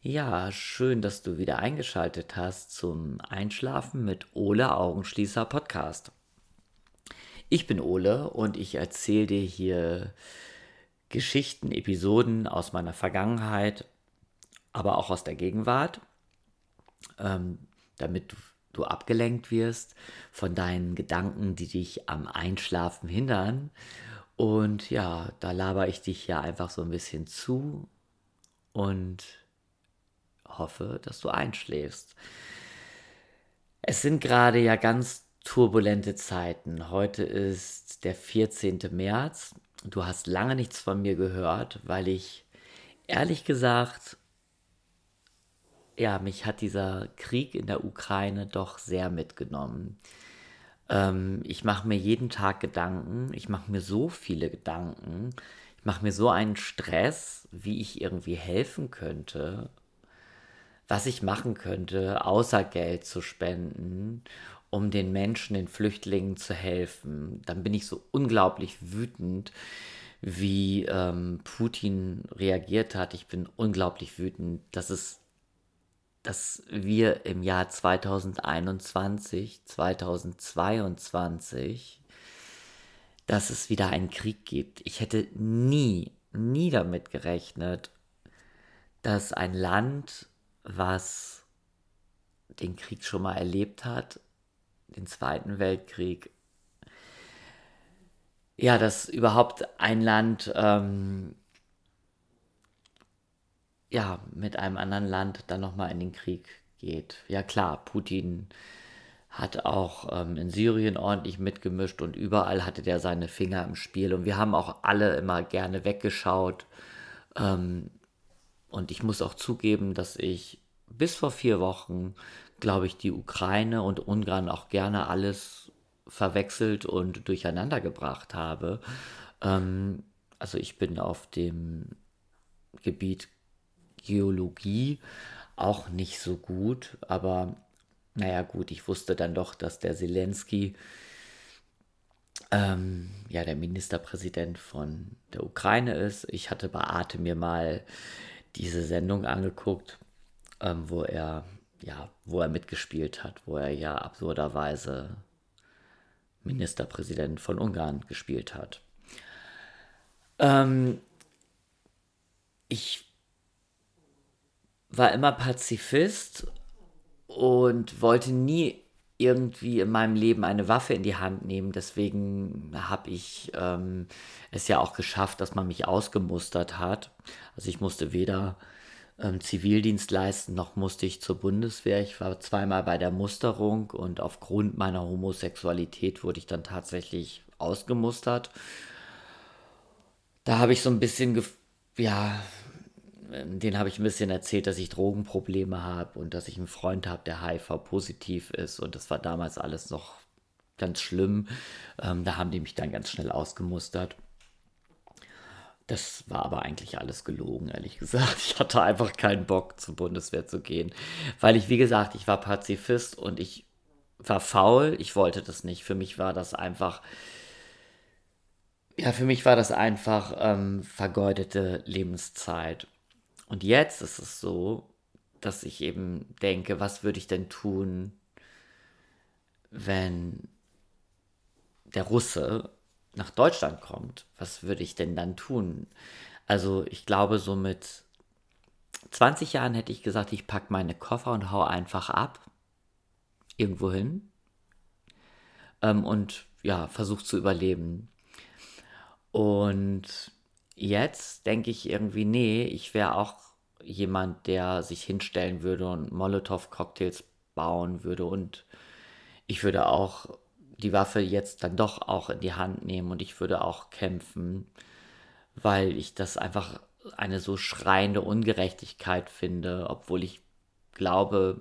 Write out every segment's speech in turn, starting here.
Ja, schön, dass du wieder eingeschaltet hast zum Einschlafen mit Ole Augenschließer Podcast. Ich bin Ole und ich erzähle dir hier Geschichten, Episoden aus meiner Vergangenheit, aber auch aus der Gegenwart, ähm, damit du, du abgelenkt wirst von deinen Gedanken, die dich am Einschlafen hindern. Und ja, da laber ich dich ja einfach so ein bisschen zu und hoffe, dass du einschläfst. Es sind gerade ja ganz turbulente Zeiten. Heute ist der 14. März. Du hast lange nichts von mir gehört, weil ich ehrlich gesagt, ja, mich hat dieser Krieg in der Ukraine doch sehr mitgenommen. Ähm, ich mache mir jeden Tag Gedanken. Ich mache mir so viele Gedanken. Ich mache mir so einen Stress, wie ich irgendwie helfen könnte was ich machen könnte, außer Geld zu spenden, um den Menschen, den Flüchtlingen zu helfen. Dann bin ich so unglaublich wütend, wie ähm, Putin reagiert hat. Ich bin unglaublich wütend, dass es dass wir im Jahr 2021, 2022, dass es wieder einen Krieg gibt. Ich hätte nie, nie damit gerechnet, dass ein Land was den Krieg schon mal erlebt hat, den Zweiten Weltkrieg, ja, dass überhaupt ein Land ähm, ja mit einem anderen Land dann nochmal in den Krieg geht. Ja klar, Putin hat auch ähm, in Syrien ordentlich mitgemischt und überall hatte der seine Finger im Spiel und wir haben auch alle immer gerne weggeschaut. Ähm, und ich muss auch zugeben, dass ich bis vor vier Wochen, glaube ich, die Ukraine und Ungarn auch gerne alles verwechselt und durcheinander gebracht habe. Ähm, also ich bin auf dem Gebiet Geologie auch nicht so gut, aber naja gut, ich wusste dann doch, dass der Zelensky, ähm, ja, der Ministerpräsident von der Ukraine ist. Ich hatte bei Arte mir mal diese Sendung angeguckt ähm, wo er ja, wo er mitgespielt hat, wo er ja absurderweise Ministerpräsident von Ungarn gespielt hat. Ähm, ich war immer Pazifist und wollte nie irgendwie in meinem Leben eine Waffe in die Hand nehmen. Deswegen habe ich ähm, es ja auch geschafft, dass man mich ausgemustert hat. Also ich musste weder ähm, Zivildienst leisten, noch musste ich zur Bundeswehr. Ich war zweimal bei der Musterung und aufgrund meiner Homosexualität wurde ich dann tatsächlich ausgemustert. Da habe ich so ein bisschen, ja, den habe ich ein bisschen erzählt, dass ich Drogenprobleme habe und dass ich einen Freund habe, der HIV-positiv ist. Und das war damals alles noch ganz schlimm. Ähm, da haben die mich dann ganz schnell ausgemustert. Das war aber eigentlich alles gelogen, ehrlich gesagt. Ich hatte einfach keinen Bock, zur Bundeswehr zu gehen. Weil ich, wie gesagt, ich war Pazifist und ich war faul. Ich wollte das nicht. Für mich war das einfach. Ja, für mich war das einfach ähm, vergeudete Lebenszeit. Und jetzt ist es so, dass ich eben denke, was würde ich denn tun, wenn der Russe nach Deutschland kommt, was würde ich denn dann tun? Also ich glaube, so mit 20 Jahren hätte ich gesagt, ich packe meine Koffer und hau einfach ab. Irgendwo hin. Ähm, und ja, versuche zu überleben. Und jetzt denke ich irgendwie, nee, ich wäre auch jemand, der sich hinstellen würde und Molotow-Cocktails bauen würde und ich würde auch die Waffe jetzt dann doch auch in die Hand nehmen und ich würde auch kämpfen, weil ich das einfach eine so schreiende Ungerechtigkeit finde, obwohl ich glaube,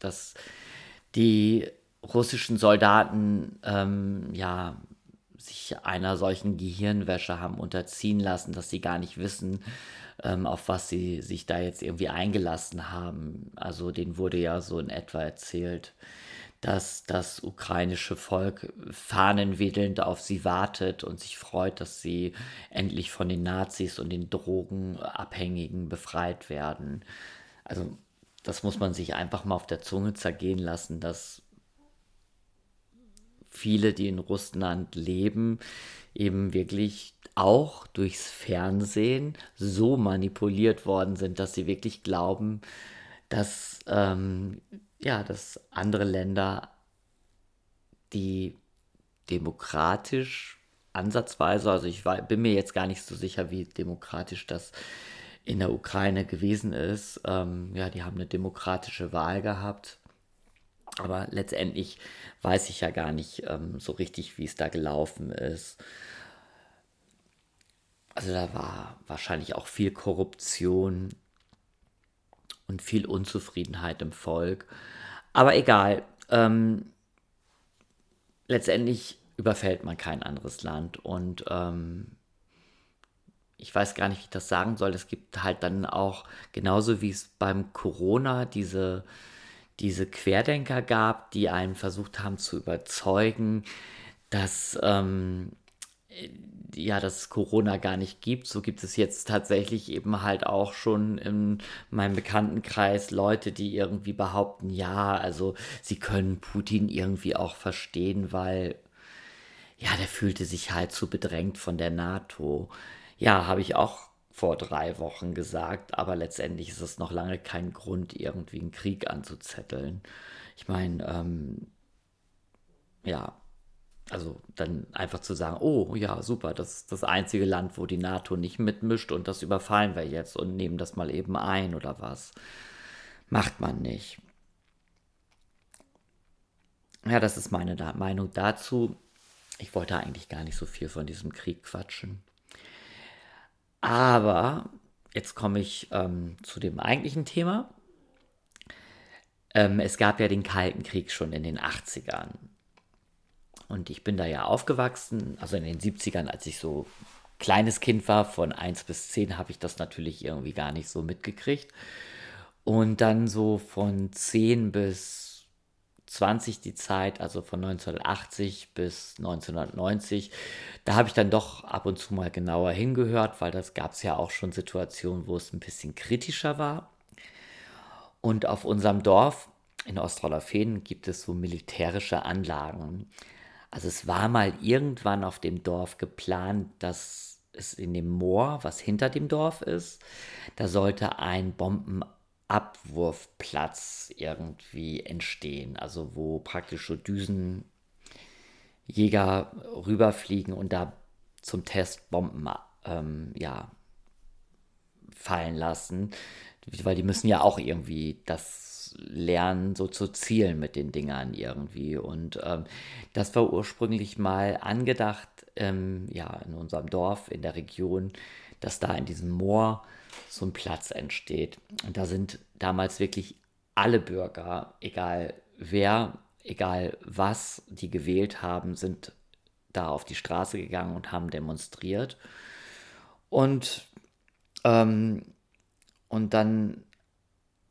dass die russischen Soldaten ähm, ja sich einer solchen Gehirnwäsche haben unterziehen lassen, dass sie gar nicht wissen, ähm, auf was sie sich da jetzt irgendwie eingelassen haben. Also denen wurde ja so in etwa erzählt, dass das ukrainische Volk fahnenwedelnd auf sie wartet und sich freut, dass sie endlich von den Nazis und den Drogenabhängigen befreit werden. also das muss man sich einfach mal auf der Zunge zergehen lassen, dass viele, die in Russland leben, eben wirklich auch durchs Fernsehen so manipuliert worden sind, dass sie wirklich glauben, dass, ähm, ja, dass andere Länder, die demokratisch ansatzweise, also ich war, bin mir jetzt gar nicht so sicher, wie demokratisch das in der Ukraine gewesen ist. Ähm, ja, die haben eine demokratische Wahl gehabt. Aber letztendlich weiß ich ja gar nicht ähm, so richtig, wie es da gelaufen ist. Also da war wahrscheinlich auch viel Korruption und viel Unzufriedenheit im Volk. Aber egal. Ähm, letztendlich überfällt man kein anderes Land und ähm, ich weiß gar nicht, wie ich das sagen soll. Es gibt halt dann auch, genauso wie es beim Corona diese, diese Querdenker gab, die einen versucht haben zu überzeugen, dass, ähm, ja, dass es Corona gar nicht gibt. So gibt es jetzt tatsächlich eben halt auch schon in meinem Bekanntenkreis Leute, die irgendwie behaupten, ja, also sie können Putin irgendwie auch verstehen, weil, ja, der fühlte sich halt zu bedrängt von der NATO. Ja, habe ich auch vor drei Wochen gesagt, aber letztendlich ist es noch lange kein Grund, irgendwie einen Krieg anzuzetteln. Ich meine, ähm, ja, also dann einfach zu sagen, oh ja, super, das ist das einzige Land, wo die NATO nicht mitmischt und das überfallen wir jetzt und nehmen das mal eben ein oder was. Macht man nicht. Ja, das ist meine Meinung dazu. Ich wollte eigentlich gar nicht so viel von diesem Krieg quatschen. Aber jetzt komme ich ähm, zu dem eigentlichen Thema. Ähm, es gab ja den Kalten Krieg schon in den 80ern. Und ich bin da ja aufgewachsen, also in den 70ern, als ich so kleines Kind war, von 1 bis 10 habe ich das natürlich irgendwie gar nicht so mitgekriegt. Und dann so von 10 bis 20 die Zeit, also von 1980 bis 1990. Da habe ich dann doch ab und zu mal genauer hingehört, weil das gab es ja auch schon Situationen, wo es ein bisschen kritischer war. Und auf unserem Dorf in Ostrollerfehn gibt es so militärische Anlagen. Also es war mal irgendwann auf dem Dorf geplant, dass es in dem Moor, was hinter dem Dorf ist, da sollte ein Bomben Abwurfplatz irgendwie entstehen. Also wo praktisch so Düsenjäger rüberfliegen und da zum Test Bomben ähm, ja, fallen lassen. Weil die müssen ja auch irgendwie das lernen, so zu zielen mit den Dingern irgendwie. Und ähm, das war ursprünglich mal angedacht, ähm, ja, in unserem Dorf, in der Region, dass da in diesem Moor so ein Platz entsteht. Und da sind damals wirklich alle Bürger, egal wer, egal was, die gewählt haben, sind da auf die Straße gegangen und haben demonstriert. Und, ähm, und dann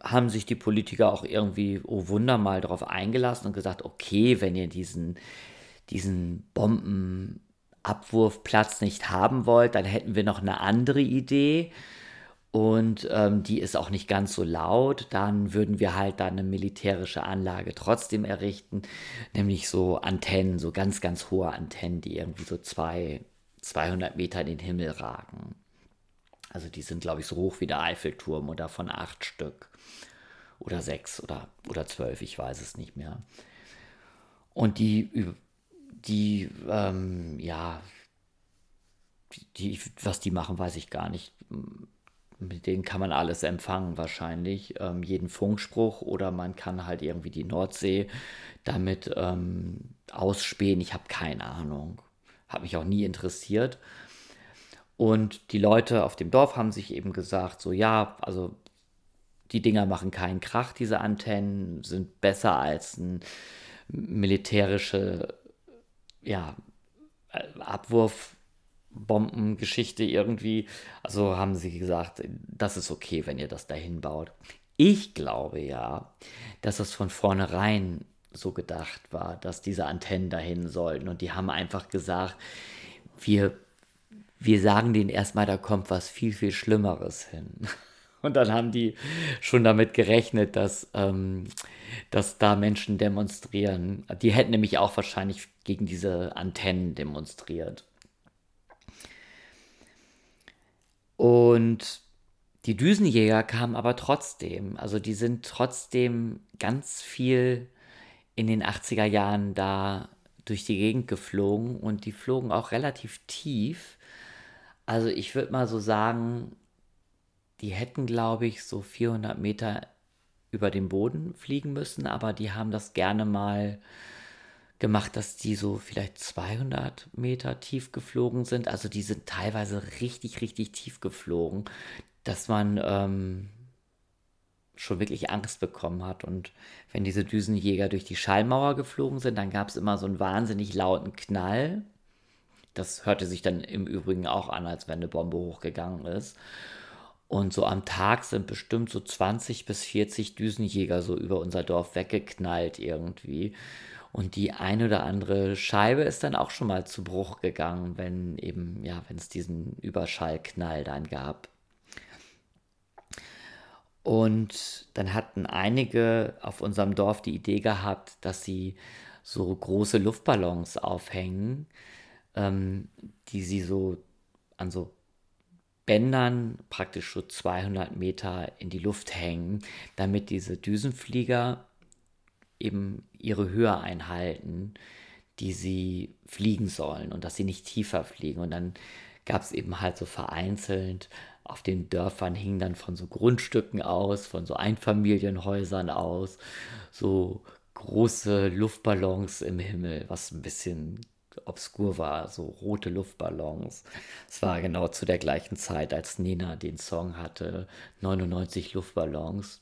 haben sich die Politiker auch irgendwie, oh Wunder, mal darauf eingelassen und gesagt, okay, wenn ihr diesen, diesen Bombenabwurfplatz nicht haben wollt, dann hätten wir noch eine andere Idee. Und ähm, die ist auch nicht ganz so laut, dann würden wir halt da eine militärische Anlage trotzdem errichten, nämlich so Antennen, so ganz, ganz hohe Antennen, die irgendwie so zwei, 200 Meter in den Himmel ragen. Also die sind, glaube ich, so hoch wie der Eiffelturm oder von acht Stück oder sechs oder, oder zwölf, ich weiß es nicht mehr. Und die, die, ähm, ja, die, was die machen, weiß ich gar nicht mit denen kann man alles empfangen wahrscheinlich, ähm, jeden Funkspruch oder man kann halt irgendwie die Nordsee damit ähm, ausspähen. Ich habe keine Ahnung, habe mich auch nie interessiert. Und die Leute auf dem Dorf haben sich eben gesagt, so ja, also die Dinger machen keinen Krach, diese Antennen sind besser als ein militärische ja, Abwurf Bombengeschichte irgendwie. Also haben sie gesagt, das ist okay, wenn ihr das dahin baut. Ich glaube ja, dass es von vornherein so gedacht war, dass diese Antennen dahin sollten. Und die haben einfach gesagt, wir, wir sagen denen erstmal, da kommt was viel, viel Schlimmeres hin. Und dann haben die schon damit gerechnet, dass, ähm, dass da Menschen demonstrieren. Die hätten nämlich auch wahrscheinlich gegen diese Antennen demonstriert. Und die Düsenjäger kamen aber trotzdem. Also die sind trotzdem ganz viel in den 80er Jahren da durch die Gegend geflogen und die flogen auch relativ tief. Also ich würde mal so sagen, die hätten, glaube ich, so 400 Meter über dem Boden fliegen müssen, aber die haben das gerne mal gemacht, dass die so vielleicht 200 Meter tief geflogen sind. Also die sind teilweise richtig, richtig tief geflogen, dass man ähm, schon wirklich Angst bekommen hat. Und wenn diese Düsenjäger durch die Schallmauer geflogen sind, dann gab es immer so einen wahnsinnig lauten Knall. Das hörte sich dann im Übrigen auch an, als wenn eine Bombe hochgegangen ist. Und so am Tag sind bestimmt so 20 bis 40 Düsenjäger so über unser Dorf weggeknallt irgendwie. Und die ein oder andere Scheibe ist dann auch schon mal zu Bruch gegangen, wenn eben, ja, wenn es diesen Überschallknall dann gab. Und dann hatten einige auf unserem Dorf die Idee gehabt, dass sie so große Luftballons aufhängen, ähm, die sie so an so Bändern praktisch so 200 Meter in die Luft hängen, damit diese Düsenflieger eben ihre Höhe einhalten, die sie fliegen sollen und dass sie nicht tiefer fliegen. Und dann gab es eben halt so vereinzelt auf den Dörfern hingen dann von so Grundstücken aus, von so Einfamilienhäusern aus, so große Luftballons im Himmel, was ein bisschen obskur war, so rote Luftballons. Es war genau zu der gleichen Zeit, als Nena den Song hatte, 99 Luftballons.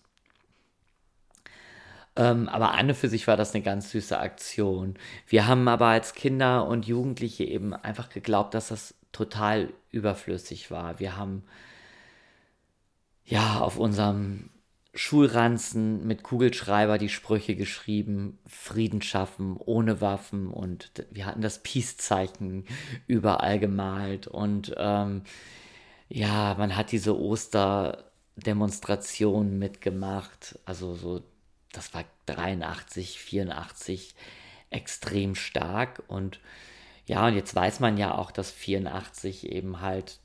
Ähm, aber an und für sich war das eine ganz süße Aktion. Wir haben aber als Kinder und Jugendliche eben einfach geglaubt, dass das total überflüssig war. Wir haben ja auf unserem Schulranzen mit Kugelschreiber die Sprüche geschrieben, Frieden schaffen, ohne Waffen und wir hatten das Peace-Zeichen überall gemalt und ähm, ja, man hat diese Osterdemonstration mitgemacht, also so, das war 83, 84 extrem stark und ja, und jetzt weiß man ja auch, dass 84 eben halt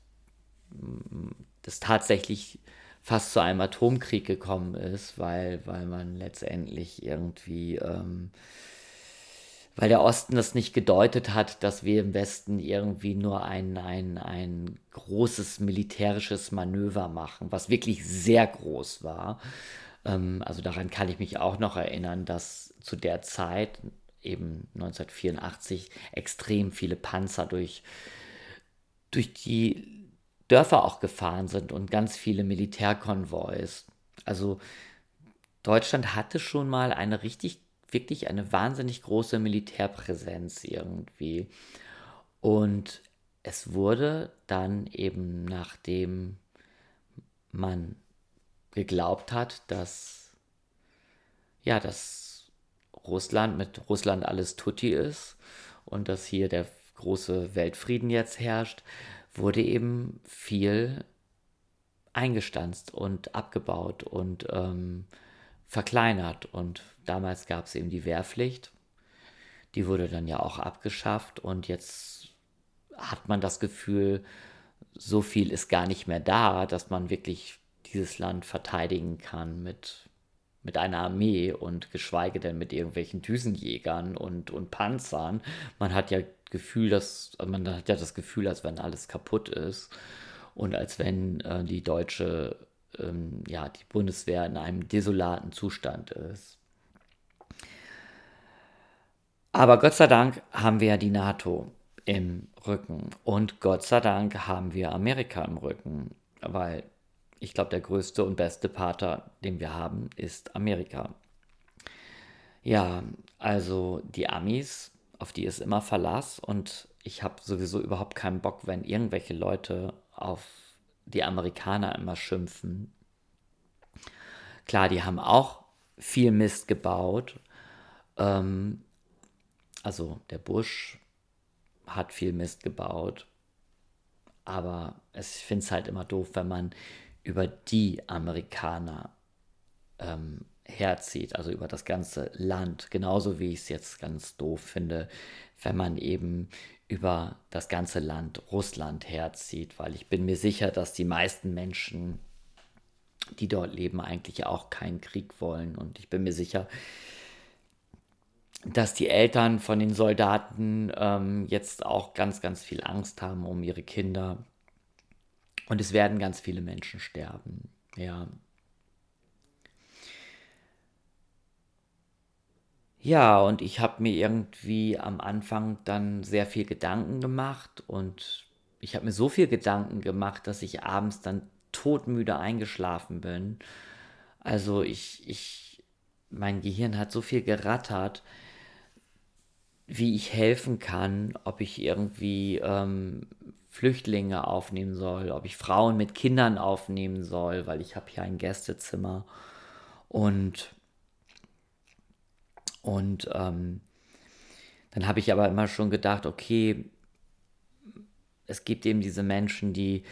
das tatsächlich fast zu einem Atomkrieg gekommen ist, weil, weil man letztendlich irgendwie, ähm, weil der Osten das nicht gedeutet hat, dass wir im Westen irgendwie nur ein, ein, ein großes militärisches Manöver machen, was wirklich sehr groß war. Ähm, also daran kann ich mich auch noch erinnern, dass zu der Zeit, eben 1984, extrem viele Panzer durch, durch die Dörfer auch gefahren sind und ganz viele Militärkonvois. Also Deutschland hatte schon mal eine richtig, wirklich eine wahnsinnig große Militärpräsenz irgendwie. Und es wurde dann eben, nachdem man geglaubt hat, dass ja, dass Russland mit Russland alles tutti ist und dass hier der große Weltfrieden jetzt herrscht, wurde eben viel eingestanzt und abgebaut und ähm, verkleinert. Und damals gab es eben die Wehrpflicht. Die wurde dann ja auch abgeschafft und jetzt hat man das Gefühl, so viel ist gar nicht mehr da, dass man wirklich dieses Land verteidigen kann mit, mit einer Armee und geschweige denn mit irgendwelchen Düsenjägern und, und Panzern. Man hat ja Gefühl, dass also man hat ja das Gefühl, als wenn alles kaputt ist und als wenn äh, die deutsche, ähm, ja, die Bundeswehr in einem desolaten Zustand ist. Aber Gott sei Dank haben wir ja die NATO im Rücken und Gott sei Dank haben wir Amerika im Rücken, weil ich glaube, der größte und beste Pater, den wir haben, ist Amerika. Ja, also die Amis auf die ist immer Verlass und ich habe sowieso überhaupt keinen Bock, wenn irgendwelche Leute auf die Amerikaner immer schimpfen. Klar, die haben auch viel Mist gebaut. Ähm, also der Bush hat viel Mist gebaut. Aber ich finde es halt immer doof, wenn man über die Amerikaner ähm, herzieht, also über das ganze Land, genauso wie ich es jetzt ganz doof finde, wenn man eben über das ganze Land Russland herzieht, weil ich bin mir sicher, dass die meisten Menschen, die dort leben, eigentlich auch keinen Krieg wollen. Und ich bin mir sicher, dass die Eltern von den Soldaten ähm, jetzt auch ganz, ganz viel Angst haben um ihre Kinder. Und es werden ganz viele Menschen sterben. Ja, Ja, und ich habe mir irgendwie am Anfang dann sehr viel Gedanken gemacht und ich habe mir so viel Gedanken gemacht, dass ich abends dann todmüde eingeschlafen bin. Also ich, ich, mein Gehirn hat so viel gerattert, wie ich helfen kann, ob ich irgendwie ähm, Flüchtlinge aufnehmen soll, ob ich Frauen mit Kindern aufnehmen soll, weil ich habe hier ein Gästezimmer und und ähm, dann habe ich aber immer schon gedacht, okay, es gibt eben diese Menschen, die,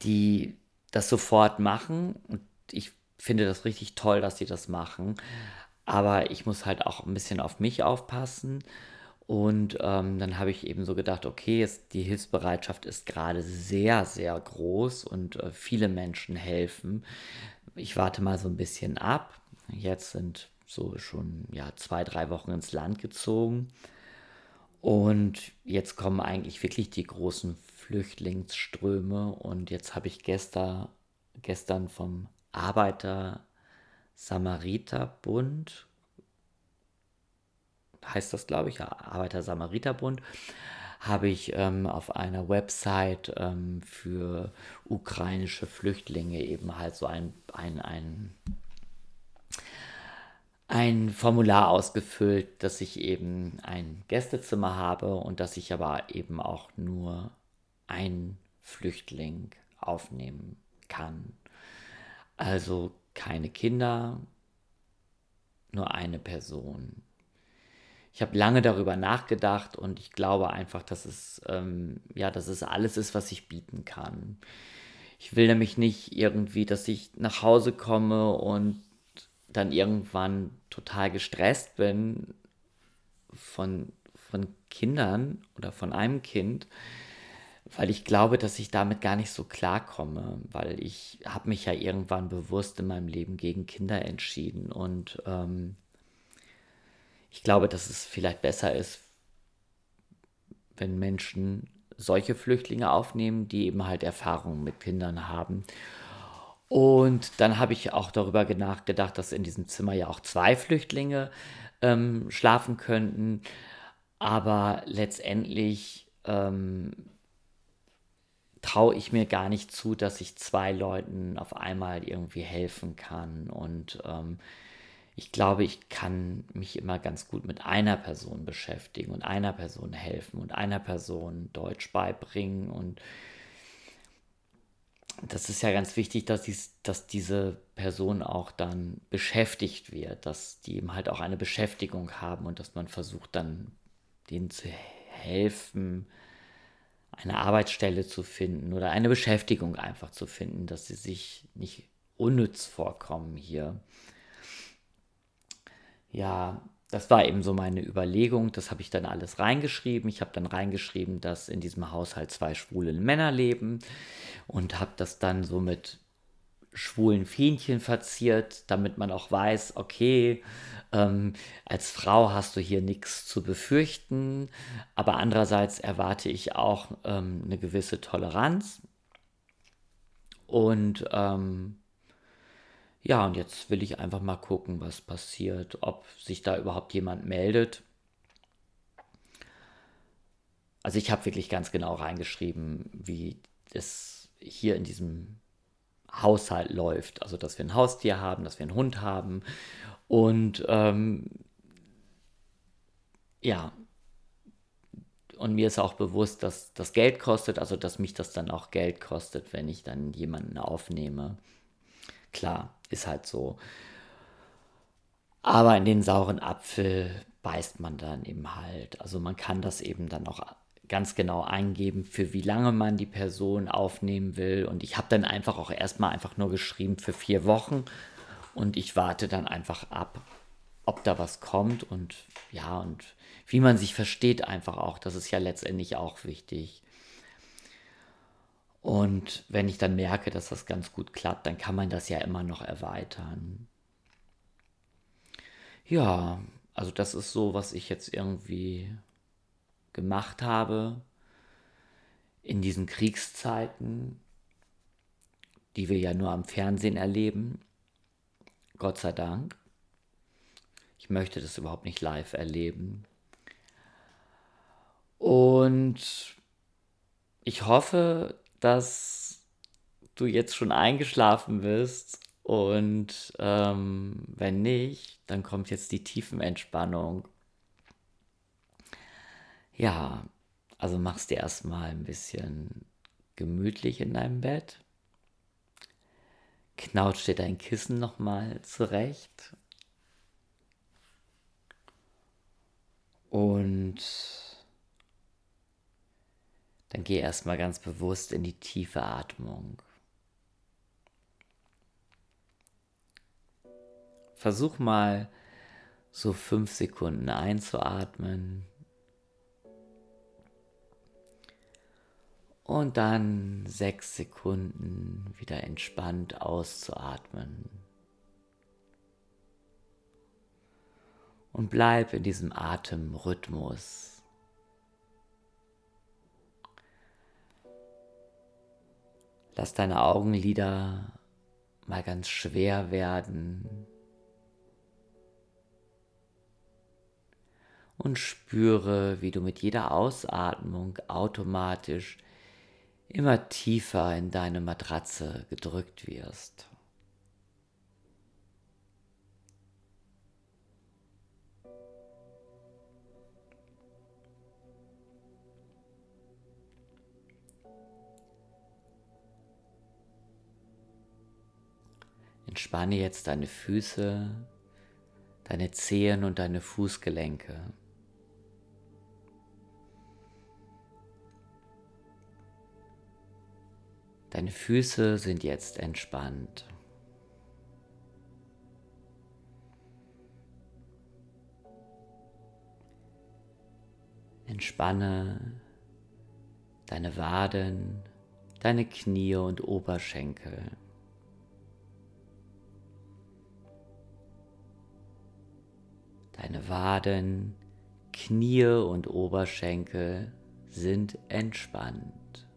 die das sofort machen. Und ich finde das richtig toll, dass sie das machen. Aber ich muss halt auch ein bisschen auf mich aufpassen. Und ähm, dann habe ich eben so gedacht, okay, es, die Hilfsbereitschaft ist gerade sehr, sehr groß und äh, viele Menschen helfen. Ich warte mal so ein bisschen ab. Jetzt sind so schon ja, zwei, drei Wochen ins Land gezogen. Und jetzt kommen eigentlich wirklich die großen Flüchtlingsströme. Und jetzt habe ich gestern, gestern vom Arbeiter-Samariter-Bund, heißt das, glaube ich, ja, Arbeiter-Samariter-Bund, habe ich ähm, auf einer Website ähm, für ukrainische Flüchtlinge eben halt so ein, ein, ein ein Formular ausgefüllt, dass ich eben ein Gästezimmer habe und dass ich aber eben auch nur einen Flüchtling aufnehmen kann. Also keine Kinder, nur eine Person. Ich habe lange darüber nachgedacht und ich glaube einfach, dass es ähm, ja, dass es alles ist, was ich bieten kann. Ich will nämlich nicht irgendwie, dass ich nach Hause komme und dann irgendwann total gestresst bin von, von Kindern oder von einem Kind, weil ich glaube, dass ich damit gar nicht so klarkomme, weil ich habe mich ja irgendwann bewusst in meinem Leben gegen Kinder entschieden und ähm, ich glaube, dass es vielleicht besser ist, wenn Menschen solche Flüchtlinge aufnehmen, die eben halt Erfahrungen mit Kindern haben und dann habe ich auch darüber nachgedacht, dass in diesem Zimmer ja auch zwei Flüchtlinge ähm, schlafen könnten. Aber letztendlich ähm, traue ich mir gar nicht zu, dass ich zwei Leuten auf einmal irgendwie helfen kann. Und ähm, ich glaube, ich kann mich immer ganz gut mit einer Person beschäftigen und einer Person helfen und einer Person Deutsch beibringen und das ist ja ganz wichtig, dass, dies, dass diese Person auch dann beschäftigt wird, dass die eben halt auch eine Beschäftigung haben und dass man versucht dann denen zu helfen, eine Arbeitsstelle zu finden oder eine Beschäftigung einfach zu finden, dass sie sich nicht unnütz vorkommen hier. Ja, das war eben so meine Überlegung. Das habe ich dann alles reingeschrieben. Ich habe dann reingeschrieben, dass in diesem Haushalt zwei schwule Männer leben und habe das dann so mit schwulen Fähnchen verziert, damit man auch weiß, okay, ähm, als Frau hast du hier nichts zu befürchten, aber andererseits erwarte ich auch ähm, eine gewisse Toleranz. Und ähm, ja, und jetzt will ich einfach mal gucken, was passiert, ob sich da überhaupt jemand meldet. Also ich habe wirklich ganz genau reingeschrieben, wie es hier in diesem Haushalt läuft. Also dass wir ein Haustier haben, dass wir einen Hund haben. Und ähm, ja, und mir ist auch bewusst, dass das Geld kostet, also dass mich das dann auch Geld kostet, wenn ich dann jemanden aufnehme. Klar, ist halt so. Aber in den sauren Apfel beißt man dann eben halt. Also man kann das eben dann auch ganz genau eingeben, für wie lange man die Person aufnehmen will. Und ich habe dann einfach auch erstmal einfach nur geschrieben für vier Wochen. Und ich warte dann einfach ab, ob da was kommt und ja, und wie man sich versteht einfach auch. Das ist ja letztendlich auch wichtig. Und wenn ich dann merke, dass das ganz gut klappt, dann kann man das ja immer noch erweitern. Ja, also das ist so, was ich jetzt irgendwie gemacht habe in diesen Kriegszeiten, die wir ja nur am Fernsehen erleben. Gott sei Dank. Ich möchte das überhaupt nicht live erleben. Und ich hoffe, dass du jetzt schon eingeschlafen bist und ähm, wenn nicht, dann kommt jetzt die Tiefenentspannung. Ja, also machst dir erstmal ein bisschen gemütlich in deinem Bett. Knautscht dir dein Kissen nochmal zurecht. Und dann geh erstmal ganz bewusst in die tiefe Atmung. Versuch mal so fünf Sekunden einzuatmen. Und dann sechs Sekunden wieder entspannt auszuatmen. Und bleib in diesem Atemrhythmus. Lass deine Augenlider mal ganz schwer werden. Und spüre, wie du mit jeder Ausatmung automatisch immer tiefer in deine Matratze gedrückt wirst. Entspanne jetzt deine Füße, deine Zehen und deine Fußgelenke. Deine Füße sind jetzt entspannt. Entspanne deine Waden, deine Knie und Oberschenkel. Deine Waden, Knie und Oberschenkel sind entspannt.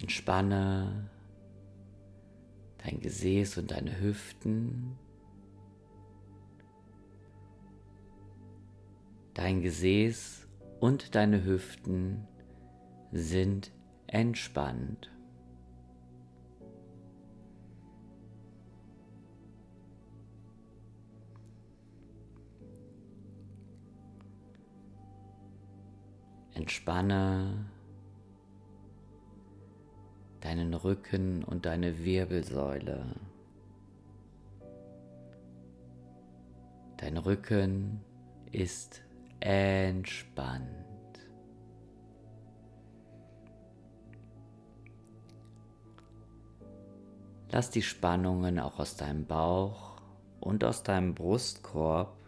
Entspanne dein Gesäß und deine Hüften. Dein Gesäß und deine Hüften sind entspannt. Entspanne deinen Rücken und deine Wirbelsäule. Dein Rücken ist entspannt. Lass die Spannungen auch aus deinem Bauch und aus deinem Brustkorb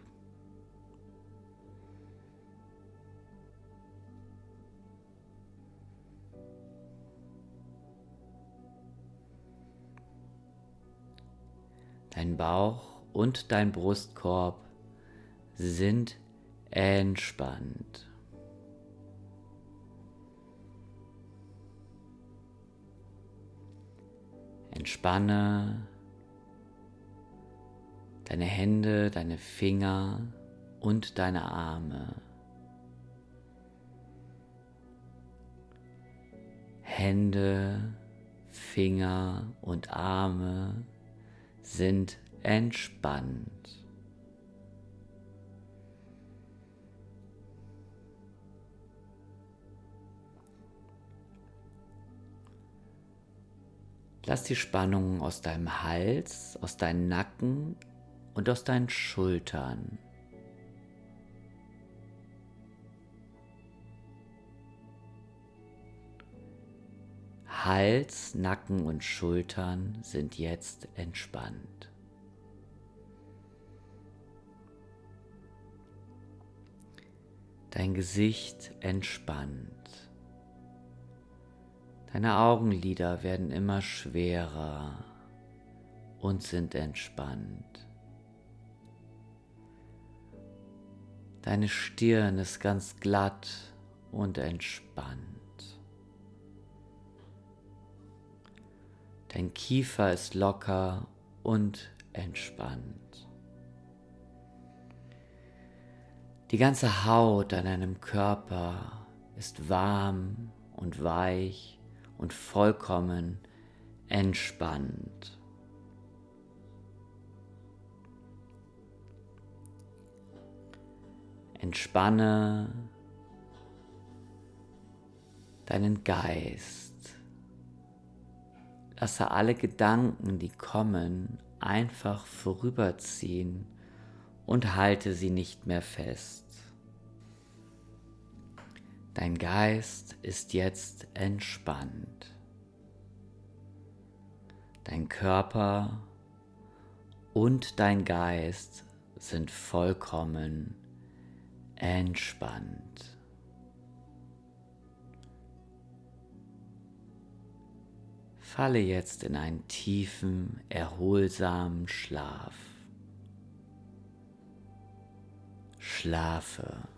Dein Bauch und dein Brustkorb sind entspannt. Entspanne deine Hände, deine Finger und deine Arme. Hände, Finger und Arme sind entspannt. Lass die Spannung aus deinem Hals, aus deinem Nacken und aus deinen Schultern. Hals, Nacken und Schultern sind jetzt entspannt. Dein Gesicht entspannt. Deine Augenlider werden immer schwerer und sind entspannt. Deine Stirn ist ganz glatt und entspannt. Dein Kiefer ist locker und entspannt. Die ganze Haut an deinem Körper ist warm und weich und vollkommen entspannt. Entspanne deinen Geist. Lasse alle Gedanken, die kommen, einfach vorüberziehen und halte sie nicht mehr fest. Dein Geist ist jetzt entspannt. Dein Körper und dein Geist sind vollkommen entspannt. Falle jetzt in einen tiefen, erholsamen Schlaf. Schlafe.